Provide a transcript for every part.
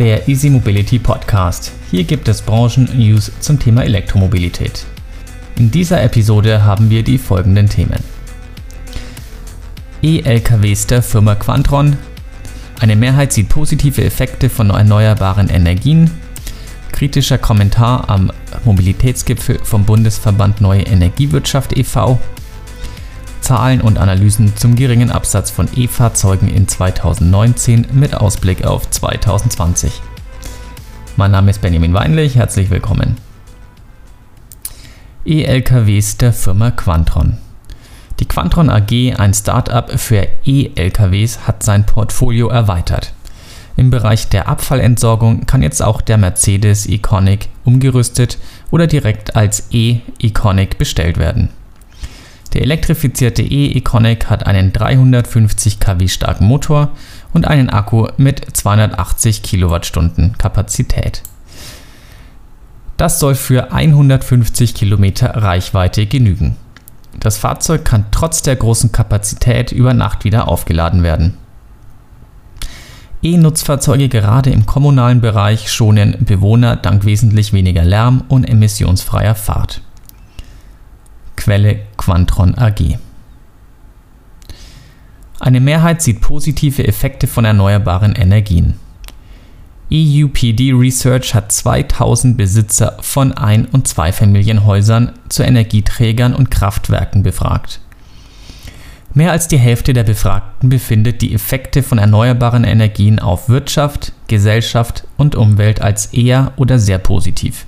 der Easy Mobility Podcast. Hier gibt es Branchen-News zum Thema Elektromobilität. In dieser Episode haben wir die folgenden Themen. E-LKWs der Firma Quantron. Eine Mehrheit sieht positive Effekte von erneuerbaren Energien. Kritischer Kommentar am Mobilitätsgipfel vom Bundesverband Neue Energiewirtschaft e.V. Zahlen und Analysen zum geringen Absatz von E-Fahrzeugen in 2019 mit Ausblick auf 2020. Mein Name ist Benjamin Weinlich, herzlich willkommen. E-LKWs der Firma Quantron. Die Quantron AG, ein Startup für E-LKWs, hat sein Portfolio erweitert. Im Bereich der Abfallentsorgung kann jetzt auch der Mercedes Econic umgerüstet oder direkt als E-Econic bestellt werden. Der elektrifizierte E-Econic hat einen 350 kW starken Motor und einen Akku mit 280 Kilowattstunden Kapazität. Das soll für 150 Kilometer Reichweite genügen. Das Fahrzeug kann trotz der großen Kapazität über Nacht wieder aufgeladen werden. E-Nutzfahrzeuge gerade im kommunalen Bereich schonen Bewohner dank wesentlich weniger Lärm und emissionsfreier Fahrt. Quelle Quantron AG. Eine Mehrheit sieht positive Effekte von erneuerbaren Energien. EUPD Research hat 2000 Besitzer von Ein- und Zweifamilienhäusern zu Energieträgern und Kraftwerken befragt. Mehr als die Hälfte der Befragten befindet die Effekte von erneuerbaren Energien auf Wirtschaft, Gesellschaft und Umwelt als eher oder sehr positiv.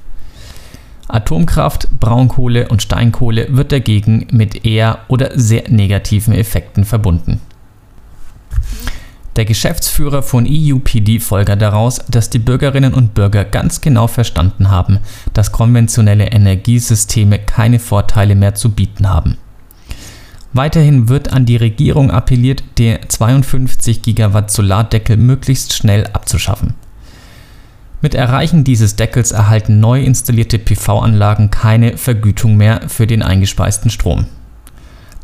Atomkraft, Braunkohle und Steinkohle wird dagegen mit eher oder sehr negativen Effekten verbunden. Der Geschäftsführer von EUPD folgert daraus, dass die Bürgerinnen und Bürger ganz genau verstanden haben, dass konventionelle Energiesysteme keine Vorteile mehr zu bieten haben. Weiterhin wird an die Regierung appelliert, den 52 Gigawatt Solardeckel möglichst schnell abzuschaffen. Mit Erreichen dieses Deckels erhalten neu installierte PV-Anlagen keine Vergütung mehr für den eingespeisten Strom.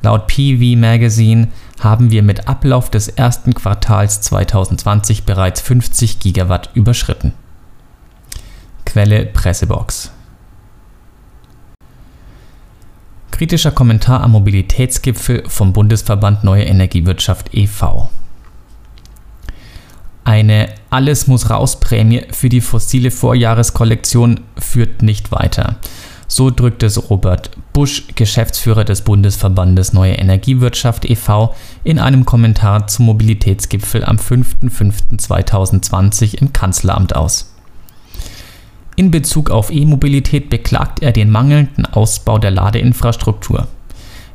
Laut PV Magazine haben wir mit Ablauf des ersten Quartals 2020 bereits 50 Gigawatt überschritten. Quelle Pressebox. Kritischer Kommentar am Mobilitätsgipfel vom Bundesverband Neue Energiewirtschaft e.V. Eine Alles muss raus Prämie für die fossile Vorjahreskollektion führt nicht weiter. So drückt es Robert Busch, Geschäftsführer des Bundesverbandes Neue Energiewirtschaft e.V., in einem Kommentar zum Mobilitätsgipfel am 5.5.2020 im Kanzleramt aus. In Bezug auf E-Mobilität beklagt er den mangelnden Ausbau der Ladeinfrastruktur.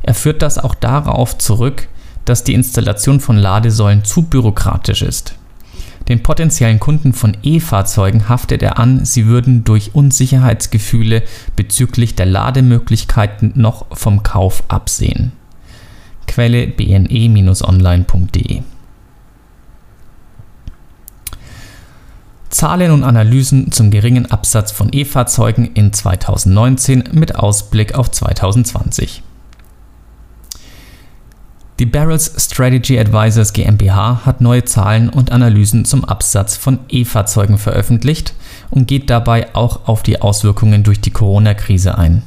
Er führt das auch darauf zurück, dass die Installation von Ladesäulen zu bürokratisch ist. Den potenziellen Kunden von E-Fahrzeugen haftet er an, sie würden durch Unsicherheitsgefühle bezüglich der Lademöglichkeiten noch vom Kauf absehen. Quelle bne-online.de Zahlen und Analysen zum geringen Absatz von E-Fahrzeugen in 2019 mit Ausblick auf 2020. Die Barrels Strategy Advisors GmbH hat neue Zahlen und Analysen zum Absatz von E-Fahrzeugen veröffentlicht und geht dabei auch auf die Auswirkungen durch die Corona-Krise ein.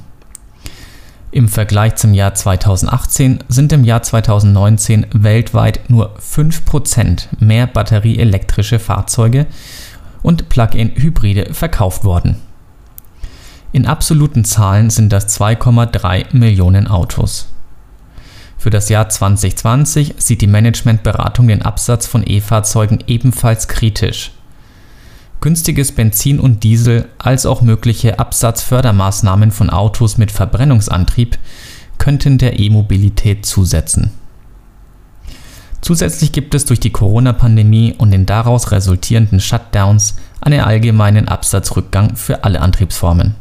Im Vergleich zum Jahr 2018 sind im Jahr 2019 weltweit nur 5% mehr batterieelektrische Fahrzeuge und Plug-in-Hybride verkauft worden. In absoluten Zahlen sind das 2,3 Millionen Autos. Für das Jahr 2020 sieht die Managementberatung den Absatz von E-Fahrzeugen ebenfalls kritisch. Günstiges Benzin und Diesel als auch mögliche Absatzfördermaßnahmen von Autos mit Verbrennungsantrieb könnten der E-Mobilität zusetzen. Zusätzlich gibt es durch die Corona-Pandemie und den daraus resultierenden Shutdowns einen allgemeinen Absatzrückgang für alle Antriebsformen.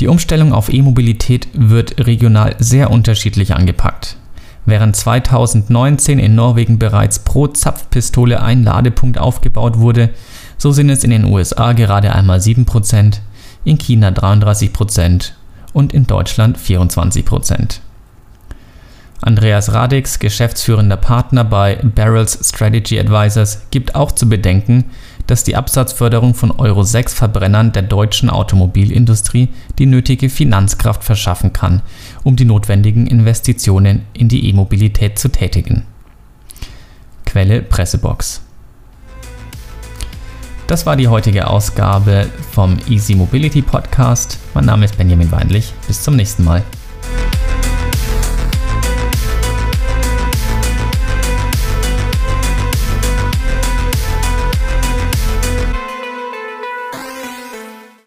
Die Umstellung auf E-Mobilität wird regional sehr unterschiedlich angepackt. Während 2019 in Norwegen bereits pro Zapfpistole ein Ladepunkt aufgebaut wurde, so sind es in den USA gerade einmal 7%, in China 33% und in Deutschland 24%. Andreas Radix, geschäftsführender Partner bei Barrels Strategy Advisors, gibt auch zu bedenken, dass die Absatzförderung von Euro 6 Verbrennern der deutschen Automobilindustrie die nötige Finanzkraft verschaffen kann, um die notwendigen Investitionen in die E-Mobilität zu tätigen. Quelle Pressebox. Das war die heutige Ausgabe vom Easy Mobility Podcast. Mein Name ist Benjamin Weinlich. Bis zum nächsten Mal.